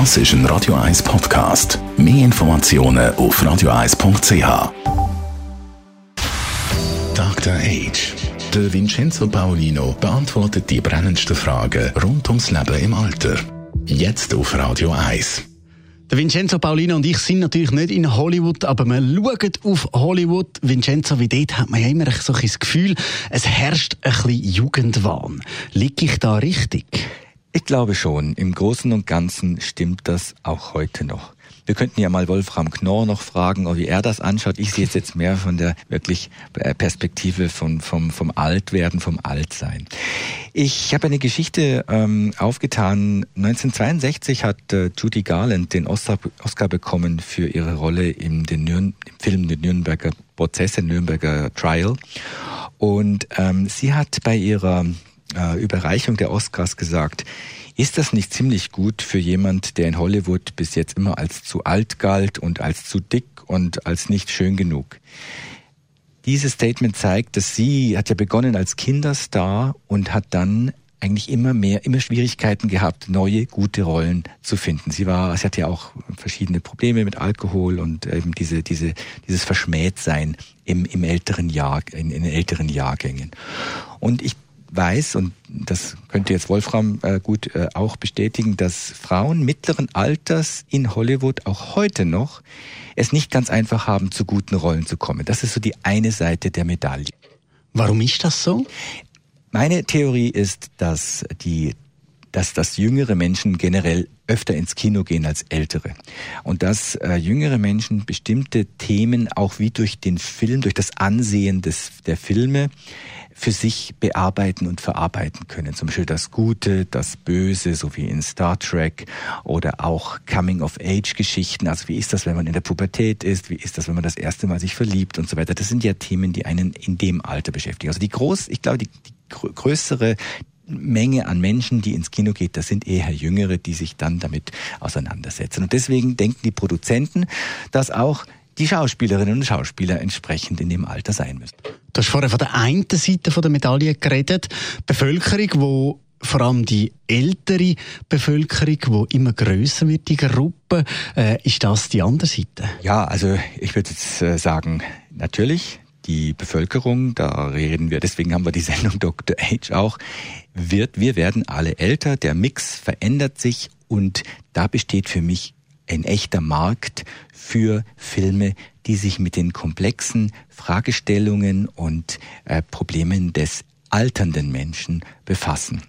Das ist ein Radio 1 Podcast. Mehr Informationen auf radio1.ch. Dr. Age. Der Vincenzo Paolino beantwortet die brennendsten Fragen rund ums Leben im Alter. Jetzt auf Radio 1. Der Vincenzo Paulino und ich sind natürlich nicht in Hollywood, aber wir schauen auf Hollywood. Vincenzo, wie dort hat man ja immer so ein das Gefühl, es herrscht ein bisschen Jugendwahn. Liege ich da richtig? Ich glaube schon. Im Großen und Ganzen stimmt das auch heute noch. Wir könnten ja mal Wolfram Knorr noch fragen, wie er das anschaut. Ich sehe es jetzt mehr von der wirklich äh, Perspektive von, vom, vom Altwerden, vom Altsein. Ich habe eine Geschichte ähm, aufgetan. 1962 hat äh, Judy Garland den Oscar, Oscar bekommen für ihre Rolle in den Nürn im Film der Nürnberger Prozesse, Nürnberger Trial. Und ähm, sie hat bei ihrer äh, Überreichung der Oscars gesagt, ist das nicht ziemlich gut für jemand, der in Hollywood bis jetzt immer als zu alt galt und als zu dick und als nicht schön genug? Dieses Statement zeigt, dass sie hat ja begonnen als Kinderstar und hat dann eigentlich immer mehr, immer Schwierigkeiten gehabt, neue gute Rollen zu finden. Sie war, sie hatte ja auch verschiedene Probleme mit Alkohol und eben diese, diese, dieses Verschmähtsein im, im älteren Jahr, in, in älteren Jahrgängen. Und ich weiß, und das könnte jetzt Wolfram äh, gut äh, auch bestätigen, dass Frauen mittleren Alters in Hollywood auch heute noch es nicht ganz einfach haben, zu guten Rollen zu kommen. Das ist so die eine Seite der Medaille. Warum ist das so? Meine Theorie ist, dass die dass das jüngere Menschen generell öfter ins Kino gehen als ältere. Und dass äh, jüngere Menschen bestimmte Themen auch wie durch den Film, durch das Ansehen des, der Filme für sich bearbeiten und verarbeiten können. Zum Beispiel das Gute, das Böse, so wie in Star Trek oder auch Coming-of-Age-Geschichten. Also wie ist das, wenn man in der Pubertät ist? Wie ist das, wenn man das erste Mal sich verliebt und so weiter? Das sind ja Themen, die einen in dem Alter beschäftigen. Also die groß, ich glaube, die, die größere Menge an Menschen, die ins Kino geht, das sind eher Jüngere, die sich dann damit auseinandersetzen. Und deswegen denken die Produzenten, dass auch die Schauspielerinnen und Schauspieler entsprechend in dem Alter sein müssen. Du hast vorher von der einen Seite der Medaille geredet. Bevölkerung, wo vor allem die ältere Bevölkerung, wo immer größer wird, die Gruppe, äh, ist das die andere Seite? Ja, also ich würde jetzt äh, sagen, natürlich die Bevölkerung, da reden wir, deswegen haben wir die Sendung Dr. Age auch, wird, wir werden alle älter, der Mix verändert sich und da besteht für mich ein echter Markt für Filme, die sich mit den komplexen Fragestellungen und äh, Problemen des alternden Menschen befassen.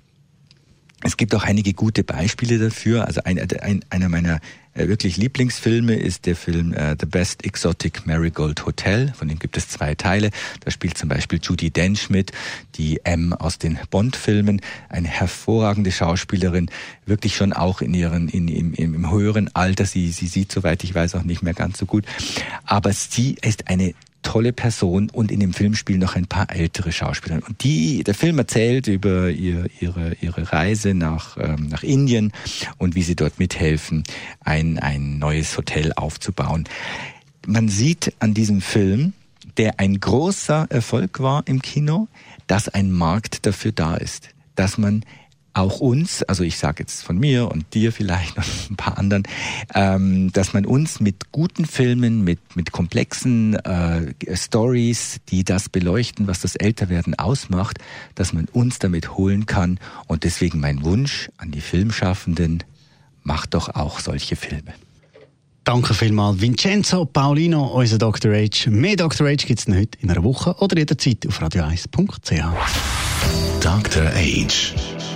Es gibt auch einige gute Beispiele dafür. Also ein, ein, einer meiner wirklich Lieblingsfilme ist der Film äh, The Best Exotic Marigold Hotel. Von dem gibt es zwei Teile. Da spielt zum Beispiel Judy Dench mit, die M aus den Bond-Filmen, eine hervorragende Schauspielerin, wirklich schon auch in ihren in, im, im höheren Alter. Sie, sie sieht, soweit ich weiß, auch nicht mehr ganz so gut. Aber sie ist eine tolle Person und in dem Film spielen noch ein paar ältere Schauspieler. Und die, der Film erzählt über ihr, ihre, ihre Reise nach, ähm, nach Indien und wie sie dort mithelfen, ein, ein neues Hotel aufzubauen. Man sieht an diesem Film, der ein großer Erfolg war im Kino, dass ein Markt dafür da ist, dass man auch uns, also ich sage jetzt von mir und dir vielleicht und ein paar anderen, ähm, dass man uns mit guten Filmen, mit, mit komplexen äh, Stories, die das beleuchten, was das Älterwerden ausmacht, dass man uns damit holen kann. Und deswegen mein Wunsch an die Filmschaffenden, macht doch auch solche Filme. Danke vielmals, Vincenzo Paulino, unser Dr. H. Mehr Dr. H gibt es heute in einer Woche oder jederzeit auf radio1.ch. Dr. H.